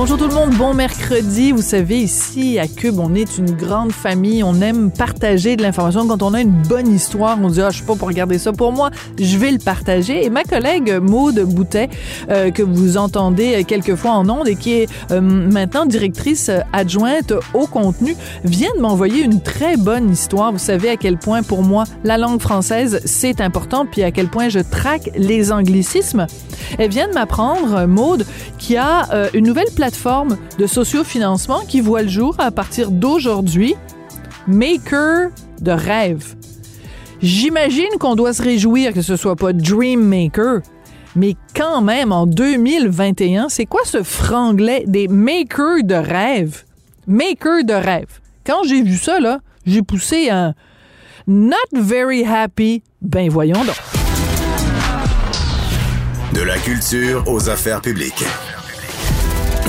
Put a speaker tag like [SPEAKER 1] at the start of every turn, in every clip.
[SPEAKER 1] Bonjour tout le monde, bon mercredi. Vous savez, ici à Cube, on est une grande famille. On aime partager de l'information. Quand on a une bonne histoire, on dit, ah, je suis pas pour regarder ça pour moi, je vais le partager. Et ma collègue Maude Boutet, euh, que vous entendez quelquefois en ondes et qui est euh, maintenant directrice adjointe au contenu, vient de m'envoyer une très bonne histoire. Vous savez à quel point, pour moi, la langue française, c'est important, puis à quel point je traque les anglicismes. Elle vient de m'apprendre, Maude, qui a euh, une nouvelle plateforme de sociofinancement qui voit le jour à partir d'aujourd'hui. Maker de rêve. J'imagine qu'on doit se réjouir que ce soit pas Dream Maker, mais quand même en 2021, c'est quoi ce franglais des makers de rêve? Maker de rêve. Quand j'ai vu ça, là, j'ai poussé un Not very happy. Ben voyons donc.
[SPEAKER 2] De la culture aux affaires publiques.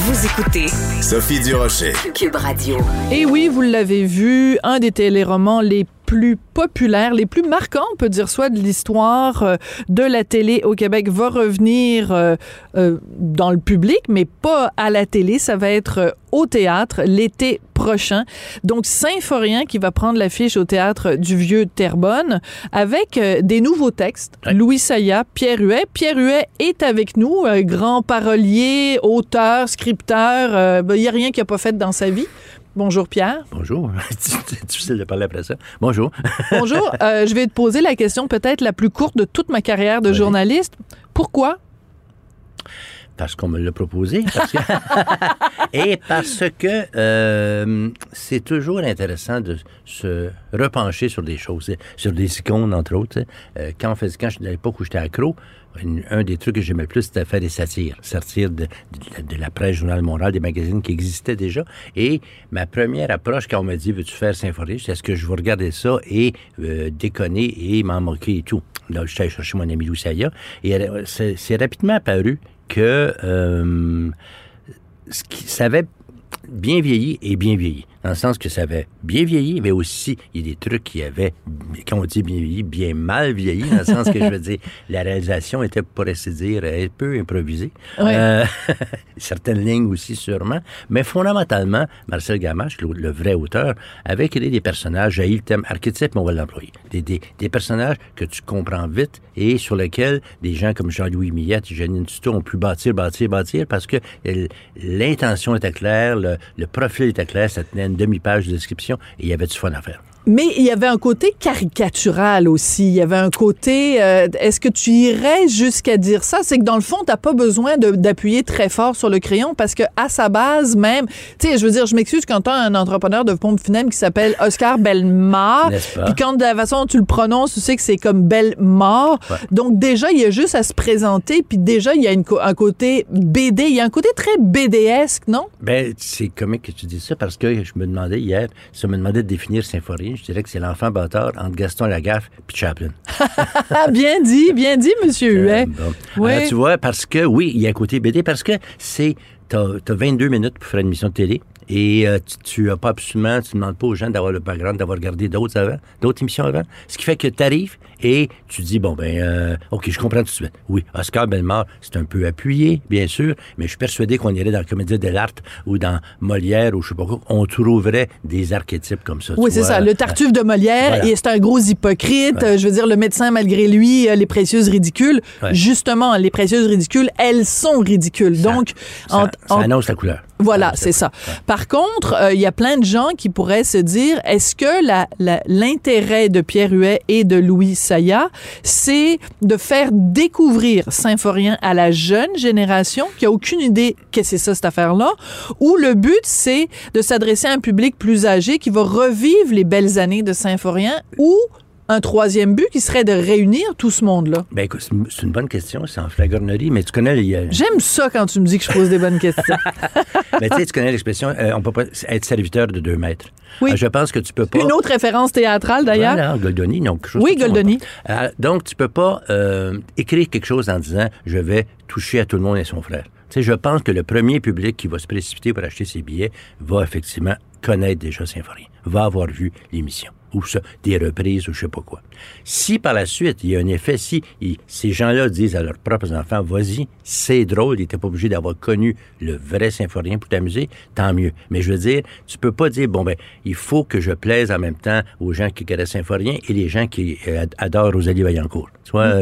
[SPEAKER 3] Vous écoutez
[SPEAKER 2] Sophie Durocher.
[SPEAKER 3] Cube Radio.
[SPEAKER 1] Et oui, vous l'avez vu, un des téléromans les plus populaires, les plus marquants, on peut dire soit de l'histoire euh, de la télé au Québec, va revenir euh, euh, dans le public, mais pas à la télé. Ça va être au théâtre l'été prochain. Donc, Symphorien qui va prendre l'affiche au théâtre du Vieux Terrebonne avec des nouveaux textes. Louis Saya, Pierre Huet. Pierre Huet est avec nous, grand parolier, auteur, scripteur. Il n'y a rien qu'il n'a pas fait dans sa vie. Bonjour Pierre.
[SPEAKER 4] Bonjour. C'est difficile de parler après ça. Bonjour.
[SPEAKER 1] Bonjour. Euh, je vais te poser la question peut-être la plus courte de toute ma carrière de journaliste. Pourquoi?
[SPEAKER 4] Parce qu'on me l'a proposé. Et parce que euh, c'est toujours intéressant de se repencher sur des choses, sur des icônes, entre autres. Euh, quand, faisait, quand à l'époque où j'étais accro, un des trucs que j'aimais le plus, c'était faire des satires, sortir de, la presse, Journal Montréal, des magazines qui existaient déjà. Et ma première approche, quand on m'a dit, veux-tu faire Symphonie, c'est est-ce que je vais regarder ça et euh, déconner et m'en moquer et tout? Là, allé chercher mon ami Lou Saya. Et c'est c'est rapidement apparu que euh, ce qui, ça avait bien vieilli et bien vieilli. Dans le sens que ça avait bien vieilli, mais aussi, il y a des trucs qui avaient, quand on dit bien vieilli, bien mal vieilli, dans le sens que je veux dire, la réalisation était, pour ainsi dire, un peu improvisée. Euh, certaines lignes aussi, sûrement. Mais fondamentalement, Marcel Gamache, le, le vrai auteur, avait créé des personnages, j'ai le thème archétype, mais on va l'employer. Des, des, des personnages que tu comprends vite et sur lesquels des gens comme Jean-Louis Millette et Janine Tuto ont pu bâtir, bâtir, bâtir parce que euh, l'intention était claire, le, le profil était clair, ça tenait une demi-page de description et il y avait du fun à faire.
[SPEAKER 1] Mais il y avait un côté caricatural aussi. Il y avait un côté. euh, Est-ce que tu irais jusqu'à dire ça? C'est que dans le fond, t'as pas besoin d'appuyer très fort sur le crayon parce que à sa base même, tu sais, je veux dire, je m'excuse quand t'as un entrepreneur de pompe funèbre qui s'appelle Oscar Bellemare, puis quand de la façon dont tu le prononces, tu sais que c'est comme Bellemare.
[SPEAKER 4] Ouais.
[SPEAKER 1] Donc déjà, il y a juste à se présenter, puis déjà il y a une un côté BD, il y a un côté très BDesque, non?
[SPEAKER 4] Ben, c'est comique que tu dis ça parce que je me demandais hier, on me demandait de définir Symphonie, je dirais que c'est l'enfant bâtard entre Gaston Lagaffe et Chaplin.
[SPEAKER 1] Ah, bien dit, bien dit, Monsieur Huet.
[SPEAKER 4] Euh, bon.
[SPEAKER 1] Oui.
[SPEAKER 4] Alors, tu vois, parce que, oui, il y a un côté BD, parce que c'est t'as as 22 minutes pour faire une émission de télé. Et euh, tu, tu as pas absolument, tu demandes pas aux gens d'avoir le background, d'avoir regardé d'autres avant, d'autres émissions avant. Ce qui fait que tu arrives et tu dis, bon, ben, euh, OK, je comprends tout de suite. Oui, Oscar Bellemare, c'est un peu appuyé, bien sûr, mais je suis persuadé qu'on irait dans la comédie de l'art ou dans Molière ou je sais pas quoi, on trouverait des archétypes comme ça.
[SPEAKER 1] Oui, c'est ça. Le Tartuffe de Molière,
[SPEAKER 4] Voilà.
[SPEAKER 1] et c'est un gros hypocrite. Je veux dire, le médecin, malgré lui, euh, les précieuses ridicules.
[SPEAKER 4] Ouais.
[SPEAKER 1] Justement, les précieuses ridicules, elles sont ridicules. Donc,
[SPEAKER 4] Ça,
[SPEAKER 1] en-
[SPEAKER 4] ça
[SPEAKER 1] en-
[SPEAKER 4] annonce la couleur.
[SPEAKER 1] Voilà,
[SPEAKER 4] Ça
[SPEAKER 1] c'est ça. Par contre, euh, il y a plein de gens qui pourraient se dire, est-ce que la- la- l'intérêt de Pierre Huet et de Louis Saya, c'est de faire découvrir Symphorien à la jeune génération qui a aucune idée que c'est ça cette affaire-là, ou le but c'est de s'adresser à un public plus âgé qui va revivre les belles années de Symphorien, ou un troisième but qui serait de réunir tout ce monde-là?
[SPEAKER 4] Ben écoute, c'est une- bonne question, c'est en flagornerie, mais tu connais les, euh,
[SPEAKER 1] J'aime ça quand tu me dis que je pose des bonnes questions.
[SPEAKER 4] mais tu sais, tu connais l'expression, euh, on peut pas être serviteur de deux maîtres.
[SPEAKER 1] Oui.
[SPEAKER 4] Euh, je pense que tu peux pas.
[SPEAKER 1] Une autre référence théâtrale d'ailleurs.
[SPEAKER 4] Voilà, Goldoni, donc quelque chose
[SPEAKER 1] Oui, Goldoni.
[SPEAKER 4] Euh, donc, tu peux pas écrire quelque chose en disant je vais toucher à tout le monde et son frère. Tu sais, je pense que le premier public qui va se précipiter pour acheter ses billets va effectivement connaître déjà Symphorien, va avoir vu l'émission ou ça, des reprises ou je sais pas quoi. Si par la suite, il y a un effet, si ces gens-là disent à leurs propres enfants, vas-y, c'est drôle, ils n'étaient pas obligés d'avoir connu le vrai symphorien pour t'amuser, tant mieux. Mais je veux dire, tu peux pas dire, bon ben, il faut que je plaise en même temps aux gens qui connaissent symphorien et les gens qui euh, ad- adorent Rosalie Vaillancourt. Tu vois,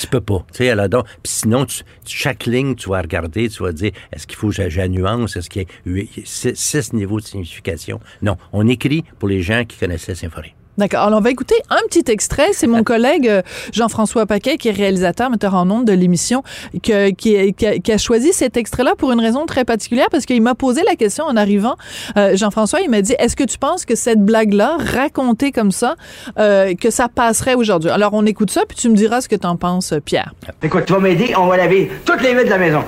[SPEAKER 4] tu, peux pas. Tu sais, adore. Puis sinon, chaque ligne, tu vas regarder, tu vas dire, est-ce qu'il faut que la nuance, est-ce qu'il y a six, six niveaux de signification? Non, on écrit pour les gens qui connaissaient Symphorien.
[SPEAKER 1] D'accord. Alors, on va écouter un petit extrait. C'est mon collègue euh, Jean-François Paquet, qui est réalisateur, metteur en ondes de l'émission, qui, a, choisi cet extrait-là pour une raison très particulière, parce qu'il m'a posé la question en arrivant. Euh, Jean-François, il m'a dit, est-ce que tu penses que cette blague-là, racontée comme ça, euh, que ça passerait aujourd'hui? Alors, on écoute ça, puis tu me diras ce que t'en penses, Pierre.
[SPEAKER 5] Écoute, tu vas m'aider, on va laver toutes les vitres de la maison.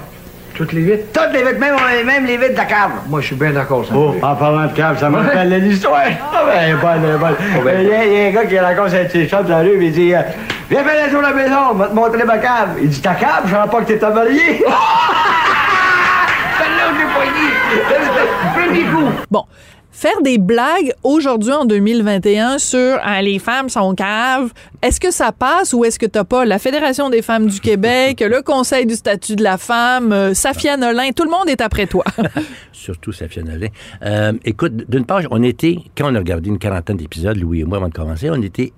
[SPEAKER 6] Toutes les vitres?
[SPEAKER 5] Toutes les vitres, même, même les vitres de la cave.
[SPEAKER 6] Moi, je suis bien d'accord, ça.
[SPEAKER 5] Oh, en parlant de cave, ça me rappelle l'histoire. Ah ben, elle est bonne, elle est bonne.
[SPEAKER 6] ben.
[SPEAKER 5] Il y, a- il y a un gars qui raconte un petit chat de la rue, il dit euh, Viens faire la tour de la maison, on va te montrer ma cave. Il dit Ta cave, je savais pas que t'étais marié. Celle-là, je l'ai pas dit. Premier coup.
[SPEAKER 1] Bon. Faire des blagues aujourd'hui en 2021 sur Ah, les femmes sont caves, est-ce que ça passe ou est-ce que t'as pas? La Fédération des femmes du Québec, le Conseil du statut de la femme, euh, Safia Nolin, tout le monde est après toi.
[SPEAKER 4] surtout Safia Nolin. Euh, écoute, d'une part, on était, quand on a regardé une quarantaine d'épisodes, Louis et moi, avant de commencer, on était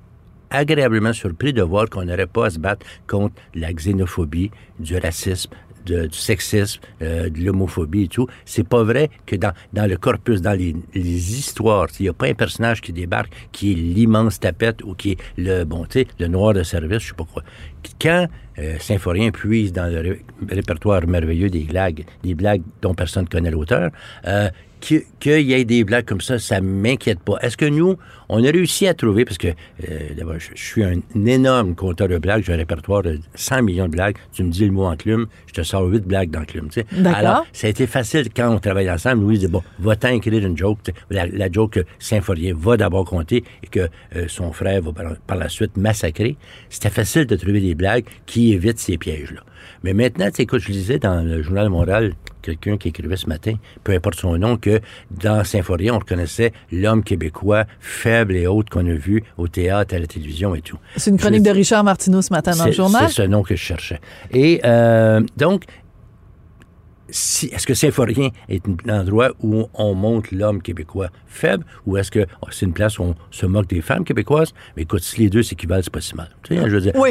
[SPEAKER 4] agréablement surpris de voir qu'on n'aurait pas à se battre contre la xénophobie, du racisme, du sexisme, euh, de l'homophobie et tout. C'est pas vrai que dans, dans le corpus, dans les, histoires, il n'y a pas un personnage qui débarque qui est l'immense tapette ou qui est le, bon, tu sais, le noir de service, je sais pas quoi. Quand Symphorien puise dans le ré- répertoire merveilleux des blagues, des blagues dont personne ne connaît l'auteur, euh, que- qu'il y ait des blagues comme ça, ça m'inquiète pas. Est-ce que nous, on a réussi à trouver, parce que euh, d'abord, je, je suis un, énorme compteur de blagues, j'ai un répertoire de 100 millions de blagues, tu me dis le mot enclume, je te sors 8 blagues d'enclume. tu sais.
[SPEAKER 1] D'accord.
[SPEAKER 4] Alors, ça a été facile quand on travaille ensemble. Louis dit, bon, va-t'en écrire une joke. La, la joke que Symphorien va d'abord compter et que euh, son frère va par, par la suite massacrer. C'était facile de trouver des blagues qui évitent ces pièges-là. Mais maintenant, tu sais, écoute, je lisais dans le Journal Montréal, quelqu'un qui écrivait ce matin, peu importe son nom, que dans Symphorien, on reconnaissait l'homme québécois faible et haute qu'on a vu au théâtre, à la télévision et tout.
[SPEAKER 1] C'est une chronique de Richard Martineau ce matin dans le
[SPEAKER 4] C'est-
[SPEAKER 1] journal.
[SPEAKER 4] C'est ce nom que je cherchais. Et euh, donc, si, est-ce que Symphorien est un endroit où on montre l'homme québécois faible ou est-ce que oh, c'est une place où on se moque des femmes québécoises? Mais écoute, si les deux s'équivalent, c'est pas si mal. Tu sais, je veux dire.
[SPEAKER 1] Oui,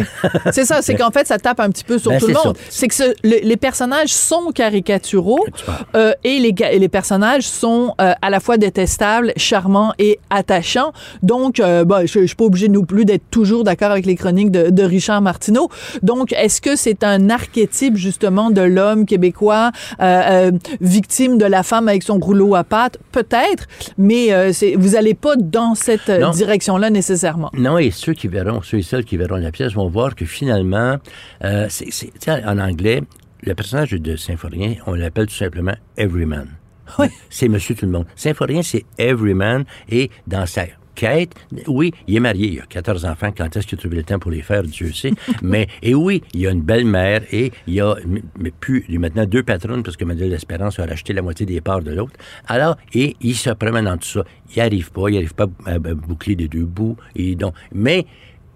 [SPEAKER 1] c'est ça. C'est qu'en fait, ça tape un petit peu sur
[SPEAKER 4] Ben,
[SPEAKER 1] tout le monde. C'est que ce- le- les personnages sont caricaturaux euh, et, les, ga- et les personnages sont euh, à la fois détestables, charmants et attachants. Donc, euh, bah, je, je suis pas obligée non plus d'être toujours d'accord avec les chroniques de, de Richard Martineau. Donc, est-ce que c'est un archétype justement de l'homme québécois euh, euh, victime de la femme avec son rouleau à pattes? Peut-être, mais euh, vous allez pas dans cette direction-là nécessairement.
[SPEAKER 4] Non, et ceux qui verront, ceux et celles qui verront la pièce vont voir que finalement, euh, sais, en anglais, le personnage de Symphorien, on l'appelle tout simplement Everyman.
[SPEAKER 1] Oui.
[SPEAKER 4] C'est Monsieur Tout le Monde. Symphorien, c'est Everyman, et dans sa quête. Oui, il est marié, il a 14 enfants. Quand est-ce qu'il a trouvé le temps pour les faire, Dieu sait. mais, et oui, il a une belle-mère et il a mais plus, maintenant deux patronnes parce que Madeleine L'Espérance a racheté la moitié des parts de l'autre. Alors, et il se promène dans tout ça. Il arrive pas, il arrive pas à, boucler les deux bouts. Donc, mais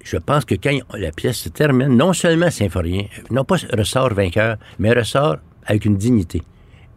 [SPEAKER 4] je pense que quand la pièce se termine, non seulement Symphorien, non pas ressort vainqueur, mais ressort avec une dignité.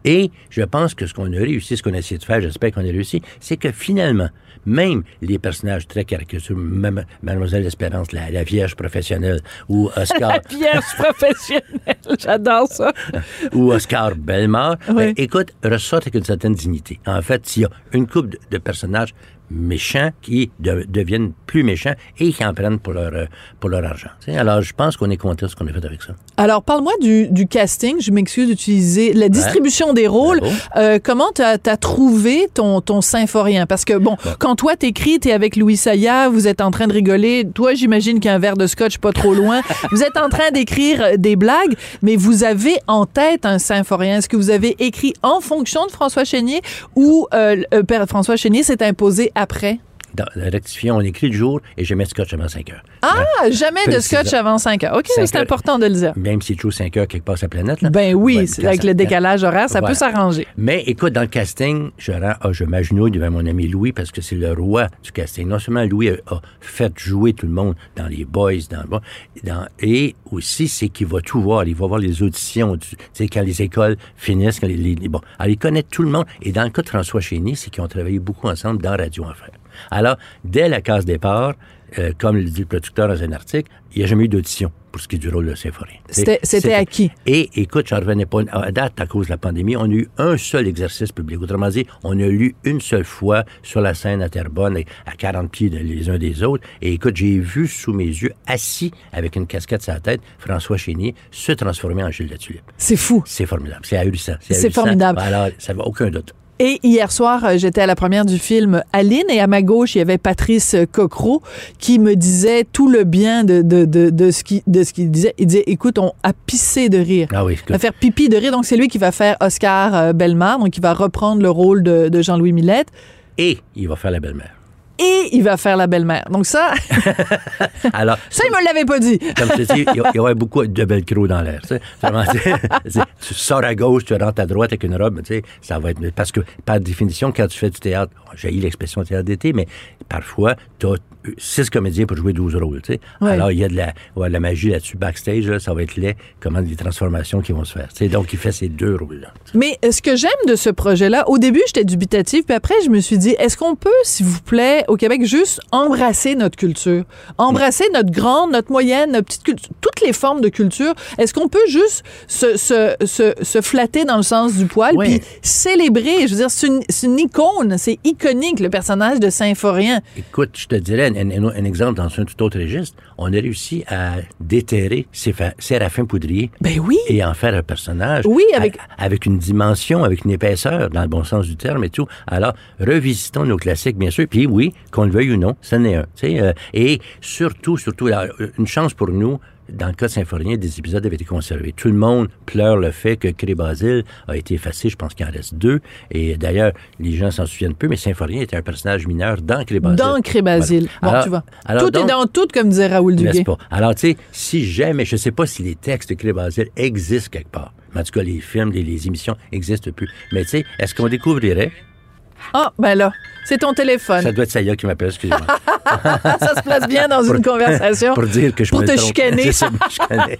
[SPEAKER 4] Et je pense que ce qu'on a réussi, ce qu'on a essayé de faire, j'espère qu'on a réussi, c'est que finalement, même les personnages très caricaturaux, même Mademoiselle Espérance, la, la vierge professionnelle, ou Oscar...
[SPEAKER 1] La vierge professionnelle, j'adore ça.
[SPEAKER 4] ou Oscar Bellemare,
[SPEAKER 1] Oui.
[SPEAKER 4] ben, écoute, ressortent avec une certaine dignité. En fait, s'il y a une couple de, de personnages méchants qui de- deviennent plus méchants et qui en prennent pour leur, euh, pour leur argent. Tu Alors, je pense qu'on est content de ce qu'on a fait avec ça.
[SPEAKER 1] Alors, parle-moi du, du casting. Je m'excuse d'utiliser la distribution des rôles. Euh, comment t'as as trouvé ton, ton symphorien? Parce que, bon, quand toi t'écris, t'es avec Louis Saya, vous êtes en train de rigoler. Toi, j'imagine qu'un verre de scotch pas trop loin. vous êtes en train d'écrire des blagues, mais vous avez en tête un symphorien. Est-ce que vous avez écrit en fonction de François Chénier ou euh, euh, François Chénier s'est imposé après?
[SPEAKER 4] Dans le rectifiant, on écrit le jour et je mets scotch avant 5 heures.
[SPEAKER 1] Ah, jamais de scotch avant 5 heures. OK, c'est important de le dire.
[SPEAKER 4] Même si toujours 5 heures quelque part sur la planète. Là.
[SPEAKER 1] Ben oui,
[SPEAKER 4] Ouais,
[SPEAKER 1] avec le décalage horaire, ça
[SPEAKER 4] Voilà.
[SPEAKER 1] peut s'arranger.
[SPEAKER 4] Mais écoute, dans le casting, je, rends, ah, je m'agenouille devant mon ami Louis parce que c'est le roi du casting. Non seulement Louis a, fait jouer tout le monde dans les boys, dans, dans et aussi c'est qu'il va tout voir. Il va voir les auditions, tu sais, quand les écoles finissent, quand les, les- les- bon. Alors, il connaît tout le monde. Et dans le cas de François Chénier, c'est qu'ils ont travaillé beaucoup ensemble dans Radio Enfer. Alors, dès la case départ, euh, comme le dit le producteur dans un article, il n'y a jamais eu d'audition pour ce qui est du rôle de Symphorien.
[SPEAKER 1] C'était- qui?
[SPEAKER 4] Et écoute, j'en revenais pas à date à cause de la pandémie. On a eu un seul exercice public. Autrement dit, on a lu une seule fois sur la scène à Terrebonne à 40 pieds de- les uns des autres. Et écoute, j'ai vu sous mes yeux, assis avec une casquette sur la tête, François Chénier se transformer en Gilles Latulippe.
[SPEAKER 1] C'est fou.
[SPEAKER 4] C'est formidable. C'est ahurissant.
[SPEAKER 1] C'est formidable.
[SPEAKER 4] Alors, ça va aucun doute.
[SPEAKER 1] Et hier soir, euh, j'étais à la première du film Aline et à ma gauche, il y avait Patrice euh, Cocro qui me disait tout le bien de, de, de, de ce qu'il de ce qu'il disait. Il disait, écoute, on a pissé de rire.
[SPEAKER 4] Ah oui,
[SPEAKER 1] On va faire pipi de rire. Donc, c'est lui qui va faire Oscar euh, Bellemare, donc il va reprendre le rôle de, de Jean-Louis Millette.
[SPEAKER 4] Et il va faire la belle-mère.
[SPEAKER 1] Et il va faire la belle-mère. Donc ça,
[SPEAKER 4] Alors,
[SPEAKER 1] ça, il me l'avait pas dit.
[SPEAKER 4] comme je te dis, il y aurait beaucoup de velcro dans l'air. tu sais. Sors à gauche, tu rentres à droite avec une robe, tu sais, ça va être... Parce que, par définition, quand tu fais du théâtre, j'ai eu l'expression théâtre d'été, mais parfois, tu as six comédiens pour jouer 12 rôles, tu sais.
[SPEAKER 1] Ouais.
[SPEAKER 4] Alors, il y a de la, ouais, de la magie là-dessus, backstage, là, ça va être laid, comment les transformations qui vont se faire. tu sais. Donc, il fait ces deux rôles-là.
[SPEAKER 1] Mais euh, ce que j'aime de ce projet-là, au début, j'étais dubitative, puis après, je me suis dit, est-ce qu'on peut, s'il vous plaît, au Québec, juste embrasser notre culture? Embrasser notre grande, notre moyenne, notre petite culture, toutes les formes de culture. Est-ce qu'on peut juste se, se, se, se flatter dans le sens du poil, puis célébrer? Je veux dire, c'est une, icône, c'est iconique, le personnage de Symphorien.
[SPEAKER 4] Écoute, je te dirais un, un- un exemple dans un tout autre registre. On a réussi à déterrer Séraphin Poudrier
[SPEAKER 1] Ben oui!
[SPEAKER 4] et en faire un personnage.
[SPEAKER 1] Oui, avec-
[SPEAKER 4] avec une dimension, avec une épaisseur, dans le bon sens du terme et tout. Alors, revisitons nos classiques, bien sûr. Puis oui, qu'on le veuille ou non, ça n'est un. euh, et surtout, surtout, là, une chance pour nous, dans le cas de Symphorien, des épisodes avaient été conservés. Tout le monde pleure le fait que Cré Basile a été effacé. Je pense qu'il en reste deux. Et d'ailleurs, les gens s'en souviennent peu, mais Symphorien était un personnage mineur dans Cré Basile.
[SPEAKER 1] Dans Crébasile.
[SPEAKER 4] Voilà.
[SPEAKER 1] Bon, tu vois.
[SPEAKER 4] alors
[SPEAKER 1] tout est dans tout, comme disait Raoul Duguay.
[SPEAKER 4] pas? Alors, tu sais, si jamais, je ne sais pas si les textes de Cré Basile existent quelque part. Mais en tout cas, les films, les, les émissions n'existent plus. Mais tu sais, est-ce qu'on découvrirait?
[SPEAKER 1] Ah, ben là, c'est ton téléphone.
[SPEAKER 4] Ça doit être Saya qui m'appelle, excusez-moi.
[SPEAKER 1] ça se place bien dans une conversation.
[SPEAKER 4] Pour dire que je
[SPEAKER 1] Pour
[SPEAKER 4] me
[SPEAKER 1] te
[SPEAKER 4] trompe.
[SPEAKER 1] chicaner.
[SPEAKER 4] C'est ça, me chicaner.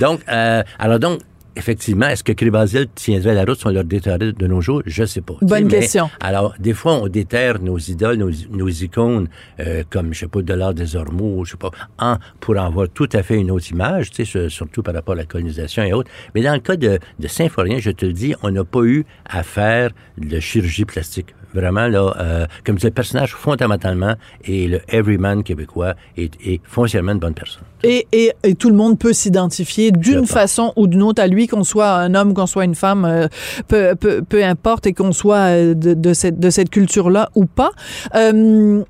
[SPEAKER 4] donc, euh, alors donc, effectivement, est-ce que Crébasile tiendrait la route si on leur déterrait de nos jours? Je sais pas.
[SPEAKER 1] Bonne
[SPEAKER 4] mais-
[SPEAKER 1] question.
[SPEAKER 4] Alors, des fois, on déterre nos idoles, nos, nos icônes, euh, comme, je sais pas, Dollar des Ormeaux, je sais pas, en, pour en voir tout à fait une autre image, tu sais, sur- surtout par rapport à la colonisation et autres. Mais dans le cas de, de Symphorien, je te le dis, on n'a pas eu à faire de chirurgie plastique. Vraiment, là, euh, comme je dis, le personnage, fondamentalement, et le everyman québécois est, est foncièrement une bonne personne.
[SPEAKER 1] Et, et, et tout le monde peut s'identifier d'une façon ou d'une autre à lui, qu'on soit un homme, qu'on soit une femme, euh, peu, peu, peu importe, et qu'on soit euh, de, de cette, de cette culture-là ou pas. Euh,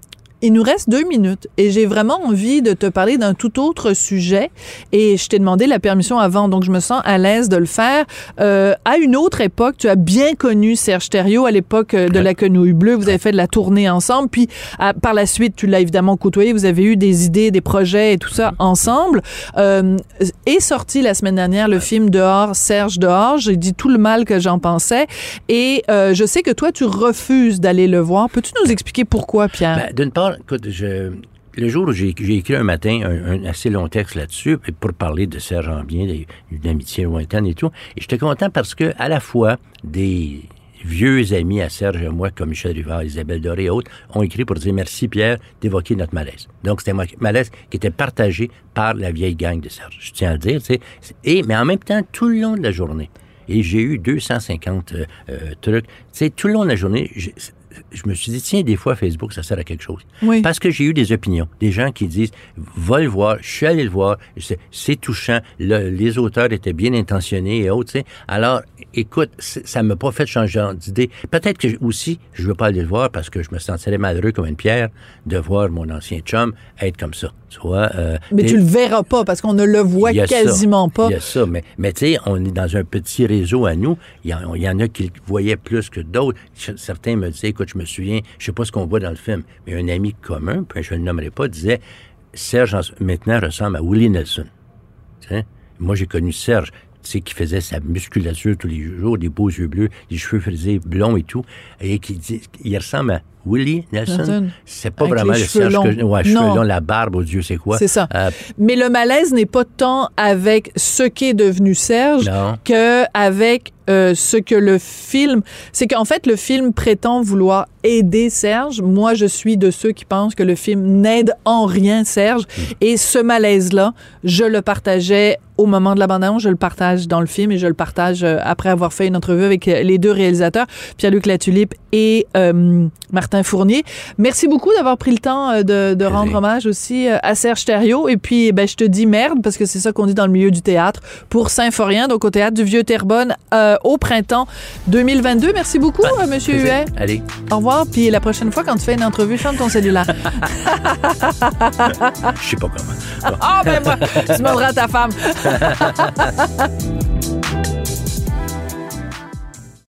[SPEAKER 1] il nous reste deux minutes et j'ai vraiment envie de te parler d'un tout autre sujet. Et je t'ai demandé la permission avant, donc je me sens à l'aise de le faire. Euh, à une autre époque, tu as bien connu Serge Thériault à l'époque euh, de la Quenouille Bleue. Vous avez fait de la tournée ensemble. Puis à- par la suite, tu l'as évidemment côtoyé. Vous avez eu des idées, des projets et tout ça ensemble. Euh, est sorti la semaine dernière le film Dehors, Serge Dehors. J'ai dit tout le mal que j'en pensais. Et euh, je sais que toi, tu refuses d'aller le voir. Peux-tu nous expliquer pourquoi, Pierre?
[SPEAKER 4] Ben, D'une part, écoute, le jour où j'ai écrit un matin un, assez long texte là-dessus pour parler de Serge Ambien, d'une amitié lointaine et tout, et j'étais content parce que à la fois des vieux amis à Serge et moi, comme Michel Rivard, Isabelle Doré et autres, ont écrit pour dire merci Pierre d'évoquer notre malaise. Donc c'était un malaise qui était partagé par la vieille gang de Serge. Je tiens à le dire. Et, mais en même temps, tout le long de la journée, et j'ai eu 250 euh, euh, trucs. Sais, tout le long de la journée, je, me suis dit, tiens, des fois, Facebook, ça sert à quelque chose.
[SPEAKER 1] Oui.
[SPEAKER 4] Parce que j'ai eu des opinions. Des gens qui disent, va le voir, je suis allé le voir, c'est- touchant, le- les auteurs étaient bien intentionnés et autres, tu sais. Alors, écoute, ça m'a pas fait changer d'idée. Peut-être que aussi, je veux pas aller le voir parce que je me sentirais malheureux comme une pierre de voir mon ancien chum être comme ça. Tu vois? euh,
[SPEAKER 1] Mais tu le verras pas parce qu'on ne le voit
[SPEAKER 4] a ça.
[SPEAKER 1] quasiment pas.
[SPEAKER 4] Il y a ça, mais, mais tu sais, on est dans un petit réseau à nous. Il y, en, il y en a qui le voyaient plus que d'autres. Certains me disaient, écoute, je me souviens, je sais pas ce qu'on voit dans le film, mais un ami commun, puis je ne le nommerai pas, disait, Serge en- maintenant ressemble à Willie Nelson. Moi, j'ai connu Serge, sais, qui faisait sa musculature tous les jours, des beaux yeux bleus, des cheveux frisés blonds et tout, et qui dit, il ressemble à Willie Nelson. C'est pas
[SPEAKER 1] Avec
[SPEAKER 4] vraiment le Serge que je-
[SPEAKER 1] longs.
[SPEAKER 4] ouais, cheveux longs, la barbe, au Dieu, c'est quoi?
[SPEAKER 1] C'est ça.
[SPEAKER 4] Euh,
[SPEAKER 1] Mais le malaise n'est pas tant avec ce qu'est devenu Serge
[SPEAKER 4] Non.
[SPEAKER 1] que avec euh, ce que le film. C'est qu'en fait, le film prétend vouloir aider Serge. Moi, je suis de ceux qui pensent que le film n'aide en rien Serge.
[SPEAKER 4] Hmm.
[SPEAKER 1] Et ce malaise-là, je le partageais au moment de l'abandon, je le partage dans le film et je le partage euh, après avoir fait une entrevue avec euh, les deux réalisateurs, Pierre-Luc Latulippe et euh, Martin Fournier. Merci beaucoup d'avoir pris le temps de, de rendre hommage aussi à Serge Thériault. Et puis, ben, je te dis merde, parce que c'est ça qu'on dit dans le milieu du théâtre, pour Saint-Forien, donc au théâtre du Vieux-Terrebonne, euh, au printemps 2022. Merci beaucoup, euh, Monsieur. Huet.
[SPEAKER 4] Allez.
[SPEAKER 1] Au revoir. Puis la prochaine fois, quand tu fais une entrevue, ferme ton cellulaire.
[SPEAKER 4] Je sais pas comment.
[SPEAKER 1] Ah, ben moi, tu demanderas à ta femme. you